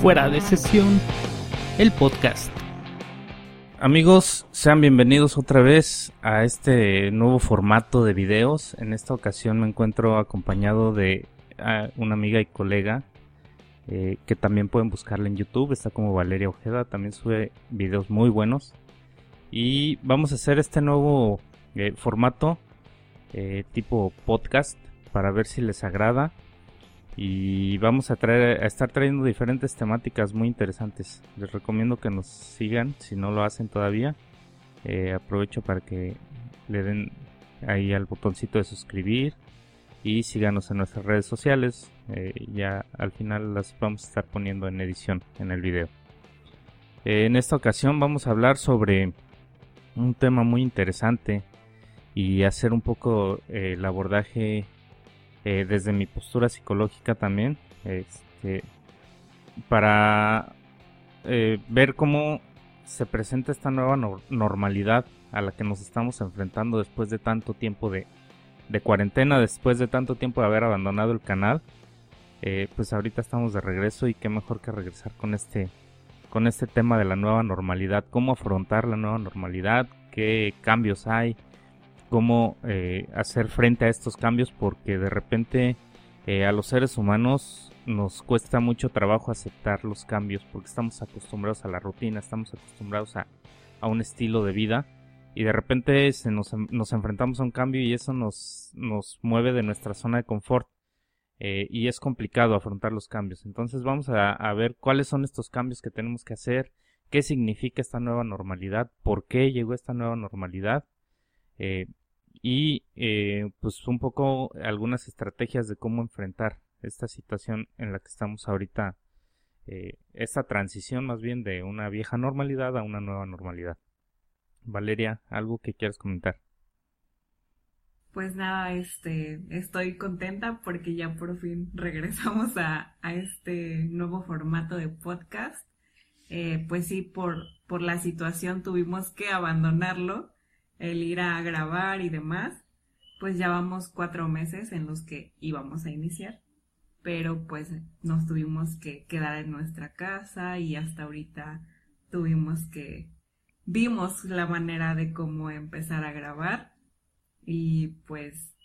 Fuera de sesión, el podcast. Amigos, sean bienvenidos otra vez a este nuevo formato de videos. En esta ocasión me encuentro acompañado de una amiga y colega eh, que también pueden buscarla en YouTube. Está como Valeria Ojeda, también sube videos muy buenos. Y vamos a hacer este nuevo eh, formato eh, tipo podcast para ver si les agrada y vamos a traer a estar trayendo diferentes temáticas muy interesantes. Les recomiendo que nos sigan si no lo hacen todavía. Eh, aprovecho para que le den ahí al botoncito de suscribir y síganos en nuestras redes sociales. Eh, ya al final las vamos a estar poniendo en edición en el video. Eh, en esta ocasión vamos a hablar sobre un tema muy interesante y hacer un poco el abordaje eh, desde mi postura psicológica también, este, para eh, ver cómo se presenta esta nueva normalidad a la que nos estamos enfrentando después de tanto tiempo de, cuarentena, después de tanto tiempo de haber abandonado el canal. Eh, pues ahorita estamos de regreso y qué mejor que regresar con este con este tema de la nueva normalidad, cómo afrontar la nueva normalidad, qué cambios hay, cómo eh, hacer frente a estos cambios porque de repente eh, a los seres humanos nos cuesta mucho trabajo aceptar los cambios porque estamos acostumbrados a la rutina, estamos acostumbrados a, un estilo de vida y de repente se nos, nos, enfrentamos a un cambio y eso nos, nos mueve de nuestra zona de confort eh, y es complicado afrontar los cambios. Entonces vamos a, a, ver cuáles son estos cambios que tenemos que hacer, qué significa esta nueva normalidad, por qué llegó esta nueva normalidad. Y eh, pues un poco algunas estrategias de cómo enfrentar esta situación en la que estamos ahorita, eh, esta transición más bien de una vieja normalidad a una nueva normalidad. Valeria, ¿algo que quieras comentar? Pues nada, este, estoy contenta porque ya por fin regresamos a, a este nuevo formato de podcast. Eh, pues sí, por, por la situación tuvimos que abandonarlo, el ir a grabar y demás, pues ya vamos cuatro meses en los que íbamos a iniciar, pero pues nos tuvimos que quedar en nuestra casa y hasta ahorita tuvimos que, vimos la manera de cómo empezar a grabar y pues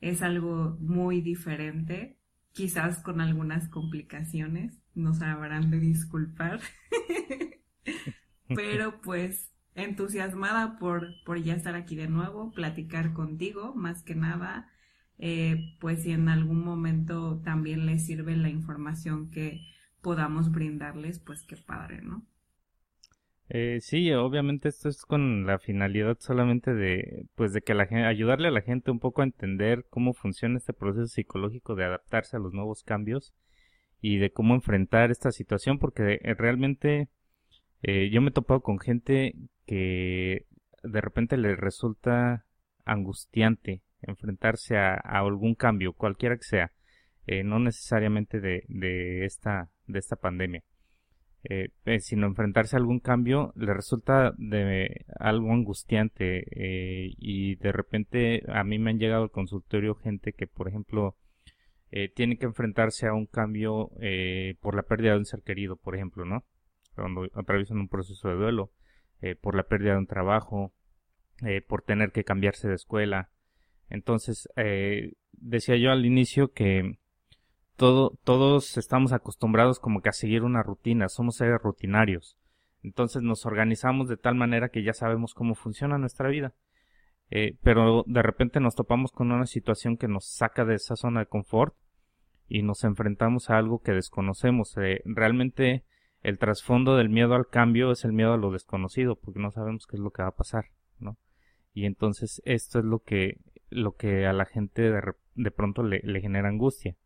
es algo muy diferente, quizás con algunas complicaciones, nos habrán de disculpar, pero pues entusiasmada por, por ya estar aquí de nuevo, platicar contigo, más que nada, eh, pues si en algún momento también les sirve la información que podamos brindarles, pues qué padre, ¿no? Eh, sí, obviamente esto es con la finalidad solamente de, pues de que la gente, ayudarle a la gente un poco a entender cómo funciona este proceso psicológico de adaptarse a los nuevos cambios y de cómo enfrentar esta situación, porque eh, realmente eh, yo me he topado con gente que de repente le resulta angustiante enfrentarse a, algún cambio, cualquiera que sea, eh, no necesariamente de, de, esta, de esta pandemia, eh, eh, sino enfrentarse a algún cambio le resulta de algo angustiante y de repente a mí me han llegado al consultorio gente que, por ejemplo, tiene que enfrentarse a un cambio por la pérdida de un ser querido, por ejemplo, ¿no? Cuando atraviesan un proceso de duelo eh, por la pérdida de un trabajo, eh, por tener que cambiarse de escuela. Entonces, eh, decía yo al inicio que todo, todos estamos acostumbrados como que a seguir una rutina, somos seres rutinarios. Entonces nos organizamos de tal manera que ya sabemos cómo funciona nuestra vida. pero de repente nos topamos con una situación que nos saca de esa zona de confort y nos enfrentamos a algo que desconocemos. realmente el trasfondo del miedo al cambio es el miedo a lo desconocido, porque no sabemos qué es lo que va a pasar, ¿no? Y entonces esto es lo que, lo que a la gente de, pronto le, genera angustia.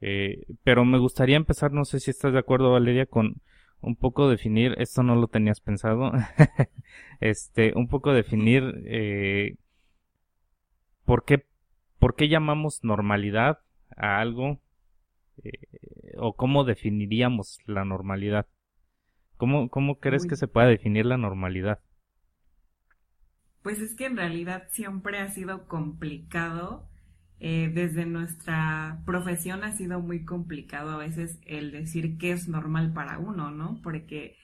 Eh, pero me gustaría empezar, no sé si estás de acuerdo, Valeria, con un poco definir, esto no lo tenías pensado, este, un poco definir eh, por qué, por qué llamamos normalidad a algo eh, o cómo definiríamos la normalidad. ¿Cómo, cómo crees que se pueda definir la normalidad? Pues es que en realidad siempre ha sido complicado eh, desde nuestra profesión ha sido muy complicado a veces el decir qué es normal para uno, ¿no? Porque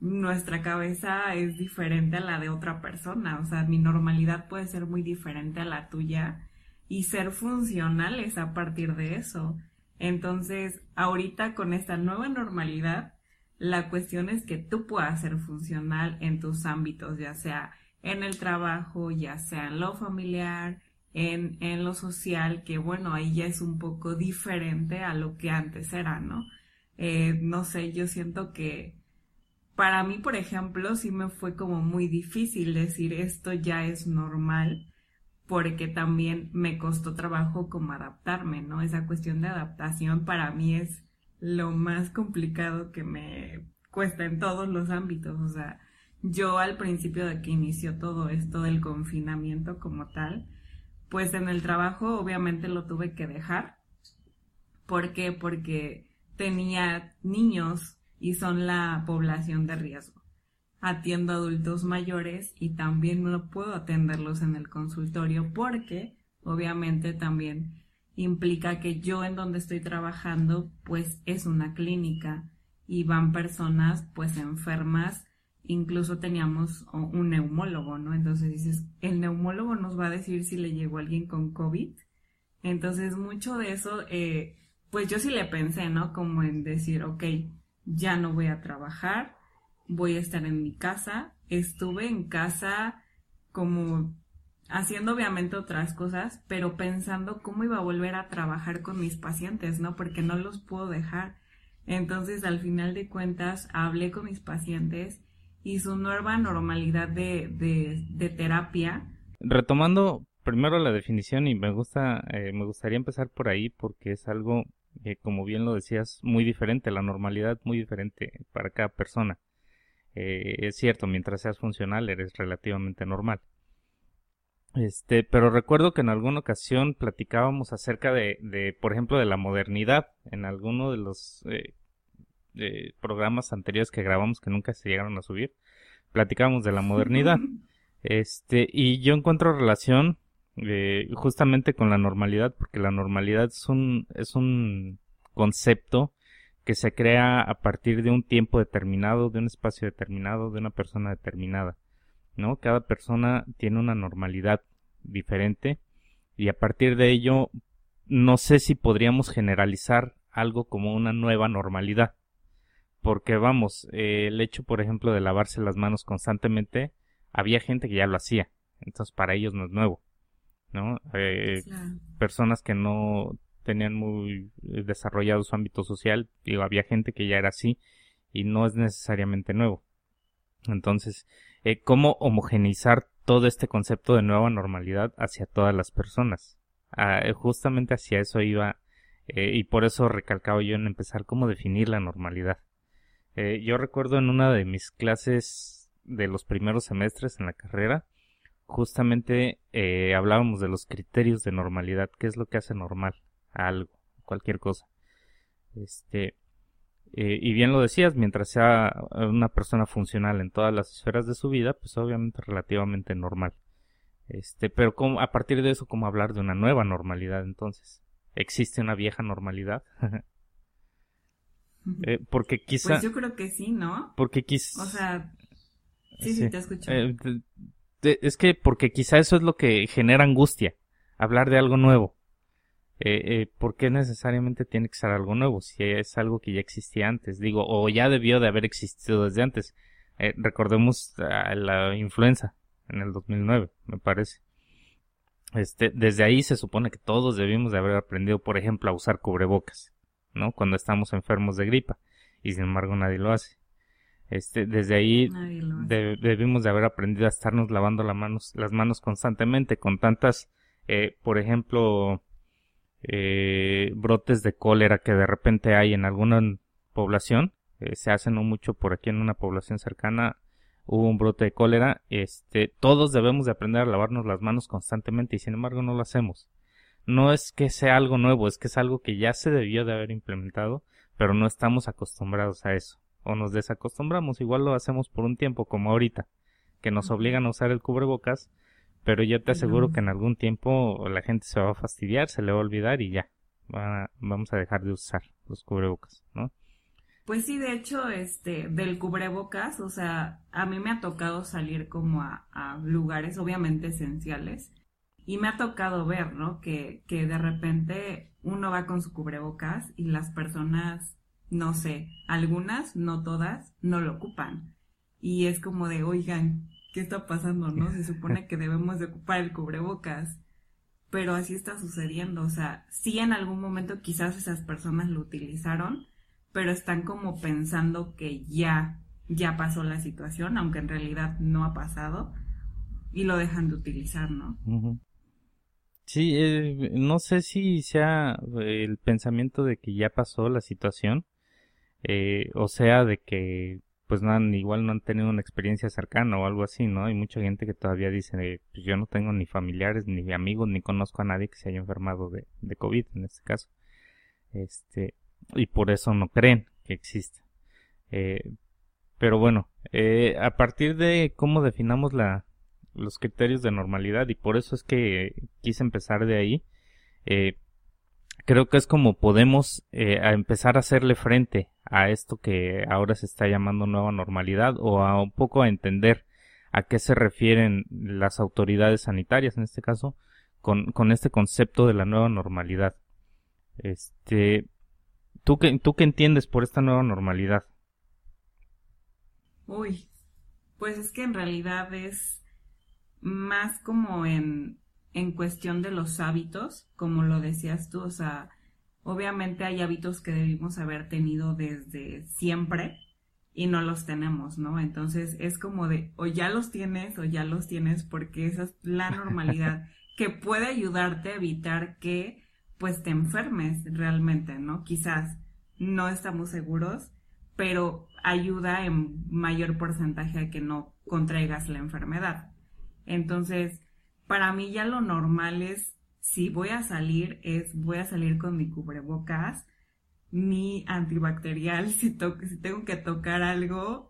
nuestra cabeza es diferente a la de otra persona, o sea, mi normalidad puede ser muy diferente a la tuya y ser funcionales a partir de eso. Entonces, ahorita con esta nueva normalidad, la cuestión es que tú puedas ser funcional en tus ámbitos, ya sea en el trabajo, ya sea en lo familiar, en, en lo social, que bueno, ahí ya es un poco diferente a lo que antes era, ¿no? Eh, no sé, yo siento que para mí, por ejemplo, sí me fue como muy difícil decir esto ya es normal, porque también me costó trabajo como adaptarme, ¿no? Esa cuestión de adaptación para mí es lo más complicado que me cuesta en todos los ámbitos, o sea, yo al principio de que inició todo esto del confinamiento como tal, pues en el trabajo obviamente lo tuve que dejar. ¿Por qué? Porque tenía niños y son la población de riesgo. Atiendo adultos mayores y también no puedo atenderlos en el consultorio porque obviamente también implica que yo en donde estoy trabajando pues es una clínica y van personas pues enfermas incluso teníamos un neumólogo, ¿no? Entonces dices, el neumólogo nos va a decir si le llegó alguien con COVID. Entonces mucho de eso, eh, pues yo sí le pensé, ¿no? Como en decir, ok, ya no voy a trabajar, voy a estar en mi casa. Estuve en casa como haciendo obviamente otras cosas, pero pensando cómo iba a volver a trabajar con mis pacientes, ¿no? Porque no los puedo dejar. Entonces, al final de cuentas, hablé con mis pacientes y su nueva normalidad de, de, terapia. Retomando primero la definición y me gusta, eh, me gustaría empezar por ahí porque es algo que, como bien lo decías, muy diferente, la normalidad muy diferente para cada persona. Eh, es cierto, mientras seas funcional eres relativamente normal. Este, pero recuerdo que en alguna ocasión platicábamos acerca de, de por ejemplo, de la modernidad en alguno de los eh, programas anteriores que grabamos que nunca se llegaron a subir, platicábamos de la modernidad. Este, y yo encuentro relación eh, justamente con la normalidad, porque la normalidad es un, es un concepto que se crea a partir de un tiempo determinado, de un espacio determinado, de una persona determinada. ¿No? Cada persona tiene una normalidad diferente y a partir de ello no sé si podríamos generalizar algo como una nueva normalidad porque vamos, eh, el hecho, por ejemplo, de lavarse las manos constantemente, había gente que ya lo hacía, entonces para ellos no es nuevo, ¿no? Eh, personas que no tenían muy eh, desarrollado su ámbito social, digo, había gente que ya era así y no es necesariamente nuevo. Entonces, ¿cómo homogeneizar todo este concepto de nueva normalidad hacia todas las personas? Ah, justamente hacia eso iba y por eso recalcaba yo en empezar cómo definir la normalidad. Eh, yo recuerdo en una de mis clases de los primeros semestres en la carrera, justamente eh, hablábamos de los criterios de normalidad, qué es lo que hace normal algo, cualquier cosa. Este, eh, y bien lo decías, mientras sea una persona funcional en todas las esferas de su vida, pues obviamente relativamente normal. Este, pero ¿cómo, a partir de eso, ¿cómo hablar de una nueva normalidad entonces? ¿Existe una vieja normalidad? Eh, porque quizá... Pues yo creo que sí, ¿no? Porque quizá... O sea... Sí, sí, te escucho. Eh, es que porque quizá eso es lo que genera angustia, hablar de algo nuevo. Eh, eh, ¿Por qué necesariamente tiene que ser algo nuevo? Si es algo que ya existía antes, digo, o ya debió de haber existido desde antes. Eh, recordemos la influenza en el 2009, me parece. Este, desde ahí se supone que todos debimos de haber aprendido, por ejemplo, a usar cubrebocas. ¿no? Cuando estamos enfermos de gripa y sin embargo nadie lo hace. Este, desde ahí debimos de haber aprendido a estarnos lavando manos, las manos constantemente con tantas, eh, por ejemplo, eh, brotes de cólera que de repente hay en alguna población. Eh, se hace no mucho por aquí en una población cercana hubo un brote de cólera. Este, todos debemos de aprender a lavarnos las manos constantemente y sin embargo no lo hacemos no es que sea algo nuevo, es que es algo que ya se debió de haber implementado, pero no estamos acostumbrados a eso. O nos desacostumbramos, igual lo hacemos por un tiempo, como ahorita, que nos obligan a usar el cubrebocas, pero yo te aseguro que en algún tiempo la gente se va a fastidiar, se le va a olvidar y ya, vamos a dejar de usar los cubrebocas, ¿no? Pues sí, de hecho, este, del cubrebocas, o sea, a mí me ha tocado salir como a, lugares obviamente esenciales y me ha tocado ver, ¿no? Que, que de repente uno va con su cubrebocas y las personas, no sé, algunas, no todas, no lo ocupan. Y es como de, oigan, ¿qué está pasando, no? Se supone que debemos de ocupar el cubrebocas pero así está sucediendo. O sea, sí en algún momento quizás esas personas lo utilizaron, pero están como pensando que ya, ya pasó la situación, aunque en realidad no ha pasado, y lo dejan de utilizar, ¿no? Sí, eh, no sé si sea el pensamiento de que ya pasó la situación, eh, o sea, de que pues no han, igual no han tenido una experiencia cercana o algo así, ¿no? Hay mucha gente que todavía dice, pues yo no tengo ni familiares, ni amigos, ni conozco a nadie que se haya enfermado de, de COVID en este caso. Este, y por eso no creen que existe. Eh, pero bueno, eh, a partir de cómo definamos la, los criterios de normalidad, y por eso es que quise empezar de ahí, eh, creo que es como podemos eh, empezar a hacerle frente a esto que ahora se está llamando nueva normalidad o a un poco a entender a qué se refieren las autoridades sanitarias en este caso con, con este concepto de la nueva normalidad. Este, ¿tú qué, ¿tú qué entiendes por esta nueva normalidad? Uy, pues es que en realidad es más como en en cuestión de los hábitos, como lo decías tú, o sea, obviamente hay hábitos que debimos haber tenido desde siempre y no los tenemos, ¿no? Entonces es como de o ya los tienes o ya los tienes porque esa es la normalidad que puede ayudarte a evitar que pues te enfermes realmente, ¿no? Quizás no estamos seguros, pero ayuda en mayor porcentaje a que no contraigas la enfermedad. Entonces, para mí ya lo normal es, si voy a salir, es voy a salir con mi cubrebocas, mi antibacterial, si, si tengo que tocar algo,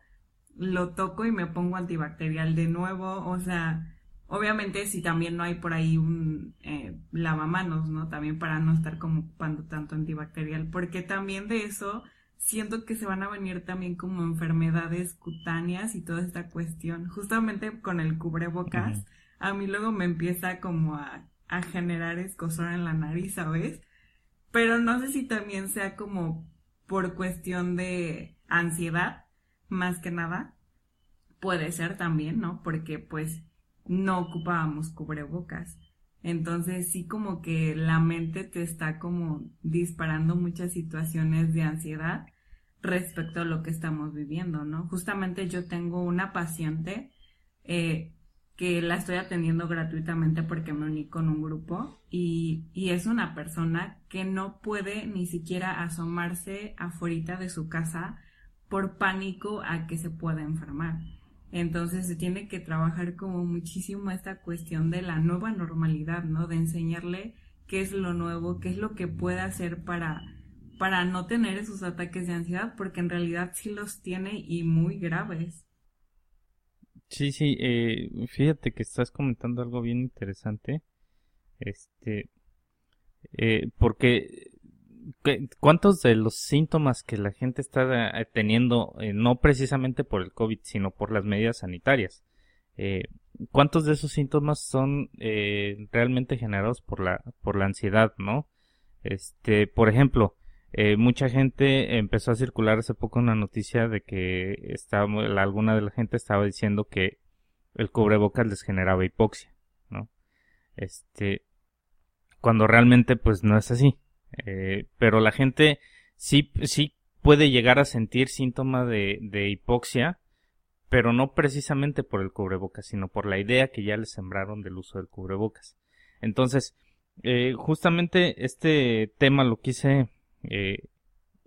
lo toco y me pongo antibacterial de nuevo, o sea, obviamente si también no hay por ahí un eh, lavamanos, ¿no? También para no estar como ocupando tanto antibacterial, porque también de eso siento que se van a venir también como enfermedades cutáneas y toda esta cuestión, justamente con el cubrebocas a mí luego me empieza como a, generar escosor en la nariz, ¿sabes? Pero no sé si también sea como por cuestión de ansiedad, más que nada. Puede ser también, ¿no? Porque pues no ocupábamos cubrebocas. Entonces sí como que la mente te está como disparando muchas situaciones de ansiedad respecto a lo que estamos viviendo, ¿no? Justamente yo tengo una paciente eh, que la estoy atendiendo gratuitamente porque me uní con un grupo y, y es una persona que no puede ni siquiera asomarse afuera de su casa por pánico a que se pueda enfermar. Entonces se tiene que trabajar como muchísimo esta cuestión de la nueva normalidad, ¿no? De enseñarle qué es lo nuevo, qué es lo que puede hacer para, para no tener esos ataques de ansiedad, porque en realidad sí los tiene y muy graves. Sí, sí, eh, fíjate que estás comentando algo bien interesante. Este, eh, porque ¿cuántos de los síntomas que la gente está eh, teniendo, eh, no precisamente por el COVID, sino por las medidas sanitarias, cuántos de esos síntomas son realmente generados por la, por la ansiedad, ¿no? Este, por ejemplo, eh, mucha gente empezó a circular hace poco una noticia de que estaba, alguna de la gente estaba diciendo que el cubrebocas les generaba hipoxia, ¿no? Este, cuando realmente pues no es así. Eh, pero la gente sí, sí puede llegar a sentir síntomas de, de hipoxia, pero no precisamente por el cubrebocas, sino por la idea que ya les sembraron del uso del cubrebocas. Entonces, eh, justamente este tema lo quise eh,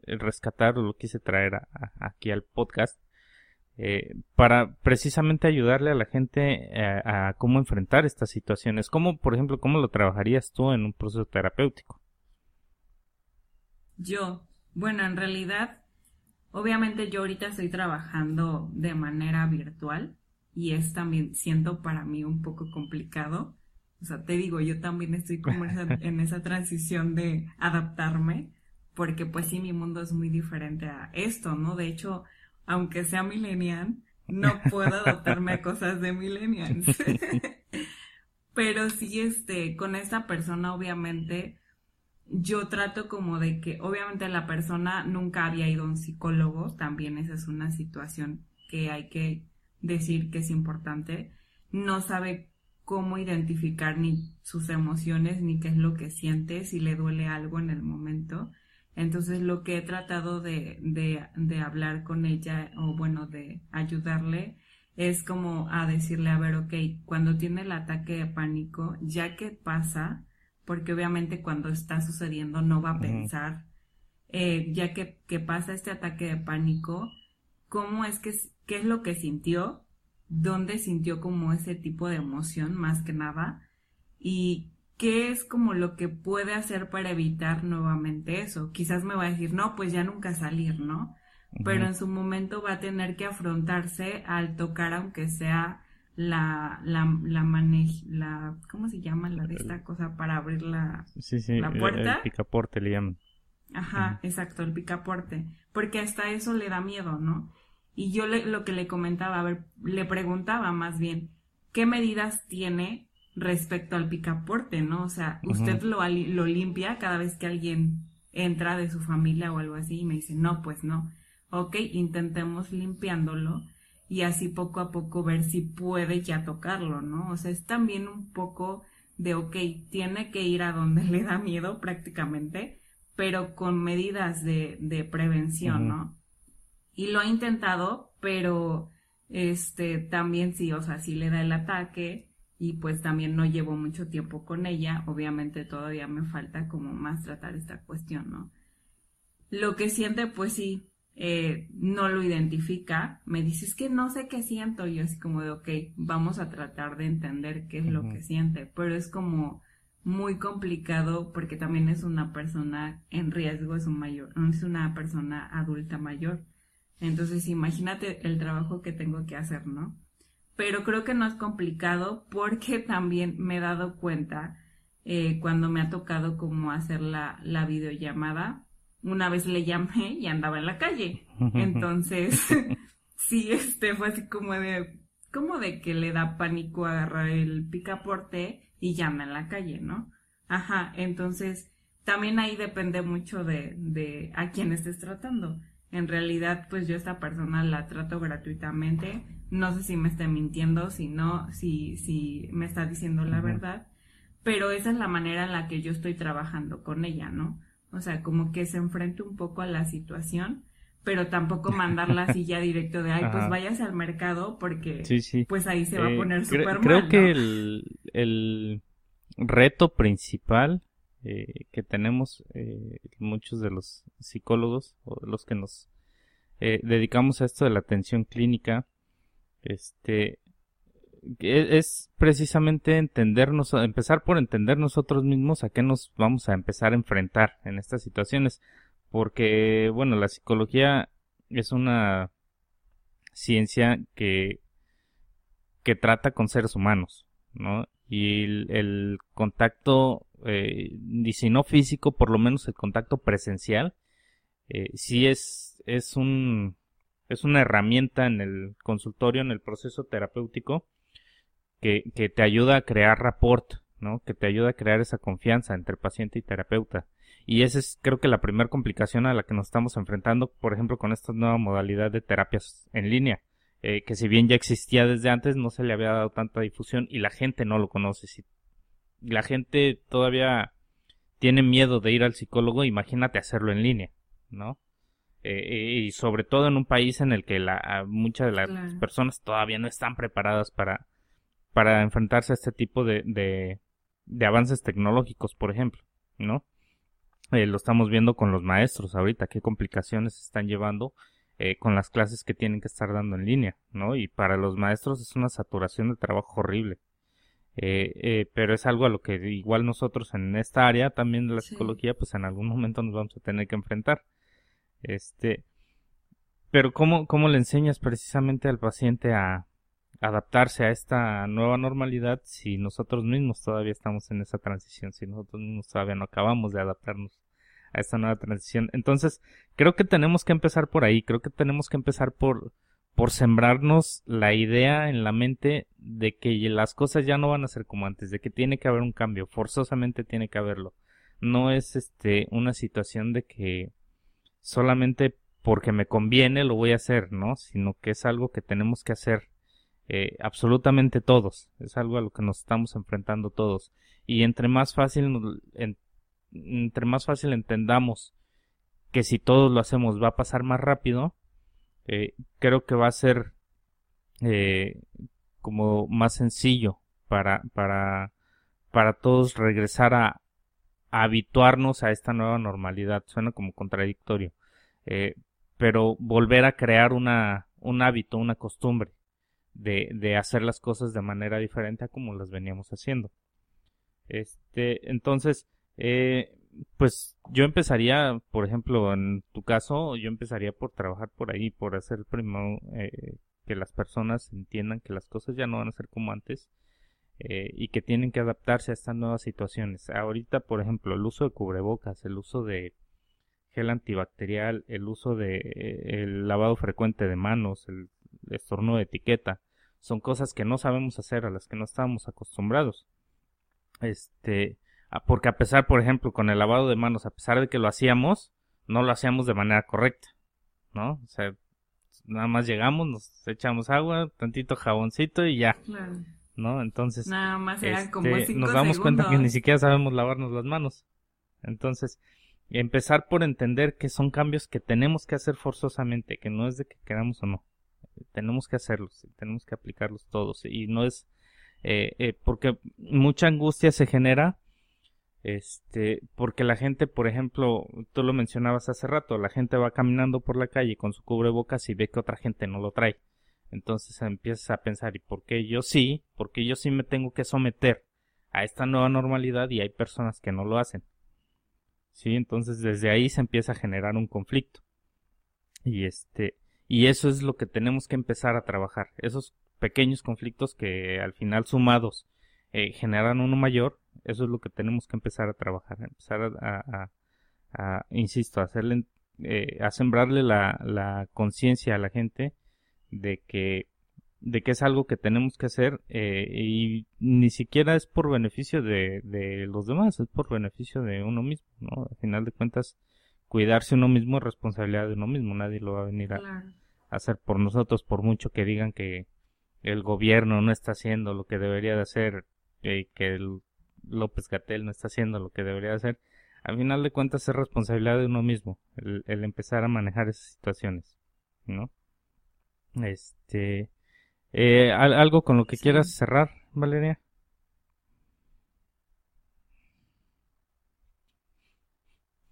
rescatar, lo quise traer aquí al podcast, eh, para precisamente ayudarle a la gente eh, a, cómo enfrentar estas situaciones. como por ejemplo, cómo lo trabajarías tú en un proceso terapéutico? Yo, bueno, en realidad, obviamente yo ahorita estoy trabajando de manera virtual, y es también, siento para mí un poco complicado. O sea, te digo, yo también estoy como en esa, transición de adaptarme, porque pues sí, mi mundo es muy diferente a esto, ¿no? De hecho, aunque sea millennial, no puedo adaptarme a cosas de millennials. Pero sí, este, con esta persona, obviamente, yo trato como de que, obviamente, la persona nunca había ido a un psicólogo, también esa es una situación que hay que decir que es importante. No sabe cómo identificar ni sus emociones, ni qué es lo que siente, si le duele algo en el momento. Entonces lo que he tratado de, de, de hablar con ella, o bueno, de ayudarle, es como a decirle, a ver, ok, cuando tiene el ataque de pánico, ya que pasa, porque obviamente cuando está sucediendo no va a pensar, eh, ya que, que, pasa este ataque de pánico, ¿cómo es que, qué es lo que sintió? ¿Dónde sintió como ese tipo de emoción más que nada? Y qué es como lo que puede hacer para evitar nuevamente eso. Quizás me va a decir, no, pues ya nunca salir, ¿no? pero en su momento va a tener que afrontarse al tocar aunque sea la la la la ¿cómo se llama la de esta cosa para abrir la la puerta? El picaporte le llaman. Ajá, exacto, el picaporte, porque hasta eso le da miedo, ¿no? Y yo le, lo que le comentaba, a ver, le preguntaba más bien, ¿qué medidas tiene respecto al picaporte, no? O sea, usted lo, lo limpia cada vez que alguien entra de su familia o algo así y me dice, no, pues no ok, intentemos limpiándolo y así poco a poco ver si puede ya tocarlo, ¿no? O sea, es también un poco de, ok, tiene que ir a donde le da miedo prácticamente, pero con medidas de, de prevención, ¿no? Y lo ha intentado, pero este también sí, o sea, sí le da el ataque y pues también no llevo mucho tiempo con ella, obviamente todavía me falta como más tratar esta cuestión, ¿no? Lo que siente, pues sí, eh, no lo identifica, me dice, es que no sé qué siento, yo así como de, ok, vamos a tratar de entender qué es lo que siente, pero es como muy complicado porque también es una persona en riesgo, es un mayor, es una persona adulta mayor. Entonces, imagínate el trabajo que tengo que hacer, ¿no? Pero creo que no es complicado porque también me he dado cuenta eh, cuando me ha tocado como hacer la, la videollamada, una vez le llamé y andaba en la calle. Entonces, sí, este fue así como de, como de que le da pánico agarrar el picaporte y llama en la calle, ¿no? Ajá, entonces también ahí depende mucho de, de a quién estés tratando. En realidad, pues yo esta persona la trato gratuitamente. No sé si me está mintiendo, si no, si, si me está diciendo la verdad. Pero esa es la manera en la que yo estoy trabajando con ella, ¿no? O sea, como que se enfrente un poco a la situación, pero tampoco mandarla así ya directo de, ay, pues váyase al mercado porque pues ahí se va a eh, poner súper mal. Creo que el, el reto principal eh, que tenemos eh, muchos de los psicólogos o de los que nos dedicamos a esto de la atención clínica, este, es precisamente entendernos, empezar por entender nosotros mismos a qué nos vamos a empezar a enfrentar en estas situaciones. Porque, bueno, la psicología es una ciencia que, que trata con seres humanos, ¿no? Y el, contacto, eh, y si no físico, por lo menos el contacto presencial, eh, sí es, es un, es una herramienta en el consultorio, en el proceso terapéutico, que, te ayuda a crear rapport, ¿no? Que te ayuda a crear esa confianza entre paciente y terapeuta. Y esa es creo que la primera complicación a la que nos estamos enfrentando, por ejemplo, con esta nueva modalidad de terapias en línea, eh, que si bien ya existía desde antes, no se le había dado tanta difusión y la gente no lo conoce. La gente todavía tiene miedo de ir al psicólogo, imagínate hacerlo en línea, ¿no? Eh, y sobre todo en un país en el que la, muchas de las personas todavía no están preparadas para, para enfrentarse a este tipo de, de, avances tecnológicos, por ejemplo, ¿no? Eh, lo estamos viendo con los maestros ahorita, qué complicaciones se están llevando eh, con las clases que tienen que estar dando en línea, ¿no? Y para los maestros es una saturación de trabajo horrible. Eh, pero es algo a lo que igual nosotros en esta área también de la psicología, pues en algún momento nos vamos a tener que enfrentar. Este, pero ¿cómo, cómo le enseñas precisamente al paciente a, adaptarse a esta nueva normalidad si nosotros mismos todavía estamos en esa transición, si nosotros mismos todavía no acabamos de adaptarnos a esta nueva transición. Entonces, creo que tenemos que empezar por ahí, creo que tenemos que empezar por, por sembrarnos la idea en la mente de que las cosas ya no van a ser como antes, de que tiene que haber un cambio, forzosamente tiene que haberlo. No es este una situación de que solamente porque me conviene lo voy a hacer, ¿no? Sino que es algo que tenemos que hacer eh, absolutamente todos. Es algo a lo que nos estamos enfrentando todos. Y entre más fácil, entre más fácil entendamos que si todos lo hacemos va a pasar más rápido, eh, creo que va a ser eh, como más sencillo para, para, para todos regresar a, habituarnos a esta nueva normalidad. Suena como contradictorio. Eh, pero volver a crear una, un hábito, una costumbre de, de hacer las cosas de manera diferente a como las veníamos haciendo. Este, entonces, eh, pues yo empezaría, por ejemplo, en tu caso, yo empezaría por trabajar por ahí, por hacer primero eh, que las personas entiendan que las cosas ya no van a ser como antes eh, y que tienen que adaptarse a estas nuevas situaciones. Ahorita, por ejemplo, el uso de cubrebocas, el uso de gel antibacterial, el uso de eh, el lavado frecuente de manos, el estornudo de etiqueta, son cosas que no sabemos hacer, a las que no estábamos acostumbrados. Este, porque a pesar, por ejemplo, con el lavado de manos, a pesar de que lo hacíamos, no lo hacíamos de manera correcta, ¿no? O sea, nada más llegamos, nos echamos agua, tantito jaboncito y ya. ¿No? Entonces, nada más como este, nos damos cuenta que ni siquiera sabemos lavarnos las manos. Entonces, empezar por entender que son cambios que tenemos que hacer forzosamente, que no es de que queramos o no. Tenemos que hacerlos, tenemos que aplicarlos todos. Y no es eh, eh, porque mucha angustia se genera este, porque la gente, por ejemplo, tú lo mencionabas hace rato, la gente va caminando por la calle con su cubrebocas y ve que otra gente no lo trae. Entonces empiezas a pensar, ¿y por qué yo sí? ¿Por qué yo sí me tengo que someter a esta nueva normalidad y hay personas que no lo hacen? Sí, entonces desde ahí se empieza a generar un conflicto. Y este, y eso es lo que tenemos que empezar a trabajar. Esos pequeños conflictos que al final sumados eh, generan uno mayor, eso es lo que tenemos que empezar a trabajar, empezar a, a, insisto, a hacerle, eh, a sembrarle la, la conciencia a la gente de que de que es algo que tenemos que hacer eh, y ni siquiera es por beneficio de, de, los demás, es por beneficio de uno mismo, ¿no? Al final de cuentas, cuidarse uno mismo es responsabilidad de uno mismo, nadie lo va a venir a, hacer por nosotros, por mucho que digan que el gobierno no está haciendo lo que debería de hacer, y que el López Gatel no está haciendo lo que debería hacer, al final de cuentas es responsabilidad de uno mismo el, empezar a manejar esas situaciones, ¿no? Este, eh, algo con lo que quieras cerrar, Valeria.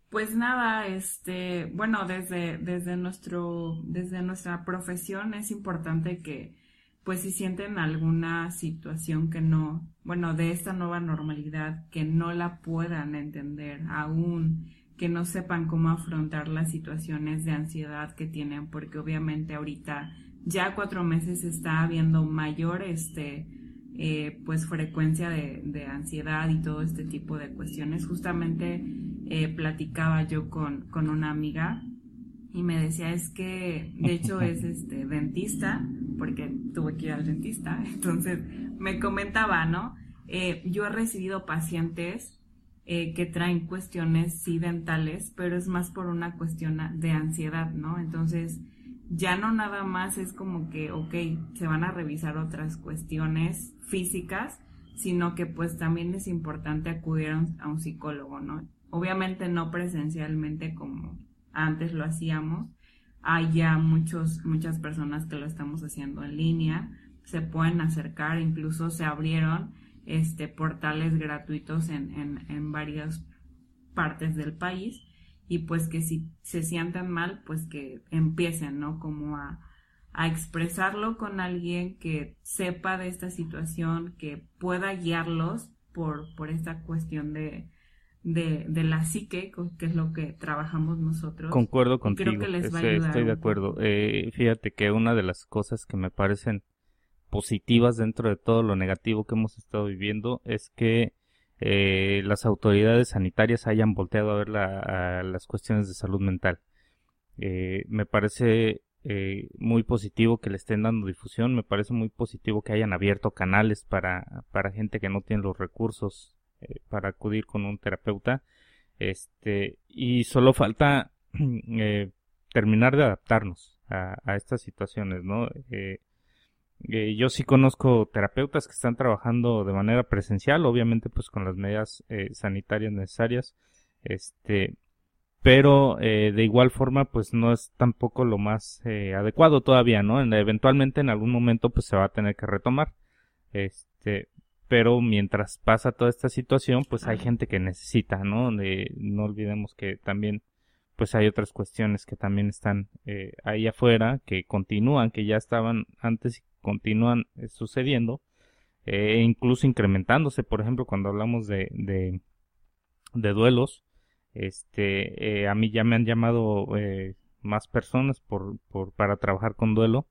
Pues nada, este, bueno, desde, desde nuestro, desde nuestra profesión es importante que, pues si sienten alguna situación que no, bueno, de esta nueva normalidad, que no la puedan entender aún, que no sepan cómo afrontar las situaciones de ansiedad que tienen, porque obviamente ahorita ya cuatro meses está habiendo mayor, este, eh, pues frecuencia de, ansiedad y todo este tipo de cuestiones. Justamente eh, platicaba yo con, con una amiga y me decía es que de hecho es este dentista porque tuve que ir al dentista entonces me comentaba no eh, yo he recibido pacientes eh, que traen cuestiones sí dentales pero es más por una cuestión de ansiedad no entonces ya no nada más es como que ok se van a revisar otras cuestiones físicas sino que pues también es importante acudir a un psicólogo no obviamente no presencialmente como antes lo hacíamos. Hay ya muchos, muchas personas que lo estamos haciendo en línea, se pueden acercar, incluso se abrieron este, portales gratuitos en, en, en varias partes del país y pues que si se sientan mal, pues que empiecen, ¿no? Como a, a expresarlo con alguien que sepa de esta situación, que pueda guiarlos por, por esta cuestión de, de, de la psique, que es lo que trabajamos nosotros. Concuerdo contigo, estoy, de acuerdo. Eh, fíjate que una de las cosas que me parecen positivas dentro de todo lo negativo que hemos estado viviendo es que eh, las autoridades sanitarias hayan volteado a ver a las cuestiones de salud mental. Eh, me parece eh, muy positivo que le estén dando difusión, me parece muy positivo que hayan abierto canales para, para gente que no tiene los recursos eh, para acudir con un terapeuta. Este, y solo falta eh, terminar de adaptarnos a, estas situaciones, ¿no? Eh, eh, yo sí conozco terapeutas que están trabajando de manera presencial, obviamente pues con las medidas sanitarias necesarias, este, pero de igual forma pues no es tampoco lo más adecuado todavía, ¿no? eventualmente en algún momento pues se va a tener que retomar, este, pero mientras pasa toda esta situación pues hay gente que necesita, ¿no? no olvidemos que también pues hay otras cuestiones que también están eh, ahí afuera, que continúan, que ya estaban antes y continúan eh, sucediendo, eh, incluso incrementándose, por ejemplo, cuando hablamos de, de, de duelos, este, a mí ya me han llamado más personas por, por, para trabajar con duelo,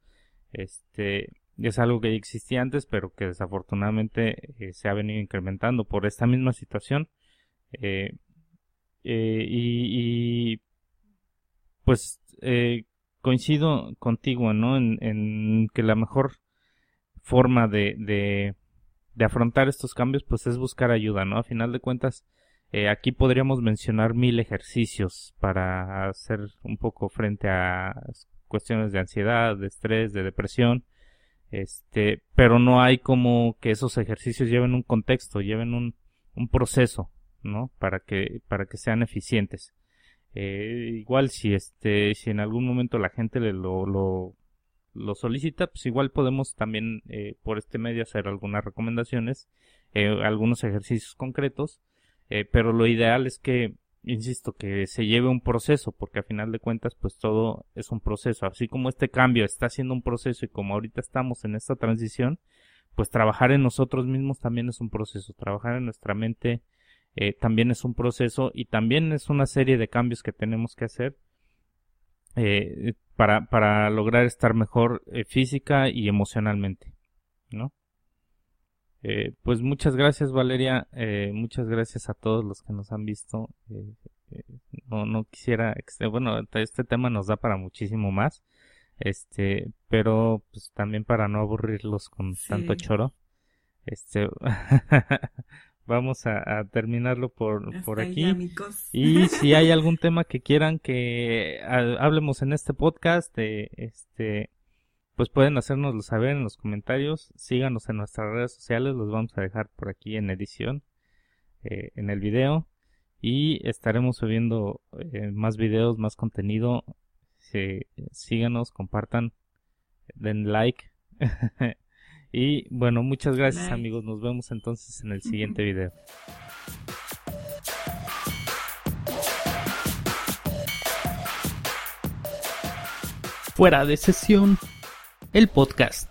este, es algo que ya existía antes, pero que desafortunadamente eh, se ha venido incrementando por esta misma situación. Eh, eh, y, y, pues eh, coincido contigo, ¿no? En, que la mejor forma de, de, de, afrontar estos cambios, pues es buscar ayuda, ¿no? A final de cuentas, aquí podríamos mencionar mil ejercicios para hacer un poco frente a cuestiones de ansiedad, de estrés, de depresión, este, pero no hay como que esos ejercicios lleven un contexto, lleven un, un proceso, ¿no? Para que, para que sean eficientes. Eh, igual si este, si en algún momento la gente le lo, lo, lo solicita, pues igual podemos también eh, por este medio hacer algunas recomendaciones, eh, algunos ejercicios concretos, pero lo ideal es que, insisto, que se lleve un proceso, porque a final de cuentas, pues todo es un proceso. Así como este cambio está siendo un proceso y como ahorita estamos en esta transición, pues trabajar en nosotros mismos también es un proceso, trabajar en nuestra mente, eh, también es un proceso y también es una serie de cambios que tenemos que hacer eh, para, para lograr estar mejor eh, física y emocionalmente, ¿no? Eh, pues muchas gracias Valeria, eh, muchas gracias a todos los que nos han visto. no, no quisiera, bueno, este tema nos da para muchísimo más, este, pero pues también para no aburrirlos con sí. tanto choro, este, vamos a, a terminarlo por, por aquí. Y si hay algún tema que quieran que hablemos en este podcast, eh, este, pues pueden hacérnoslo saber en los comentarios. Síganos en nuestras redes sociales, los vamos a dejar por aquí en edición, eh, en el video. Y estaremos subiendo eh, más videos, más contenido. Sí, síganos, compartan, den like. Y bueno, muchas gracias amigos. Nos vemos entonces en el siguiente video. Fuera de sesión, el podcast.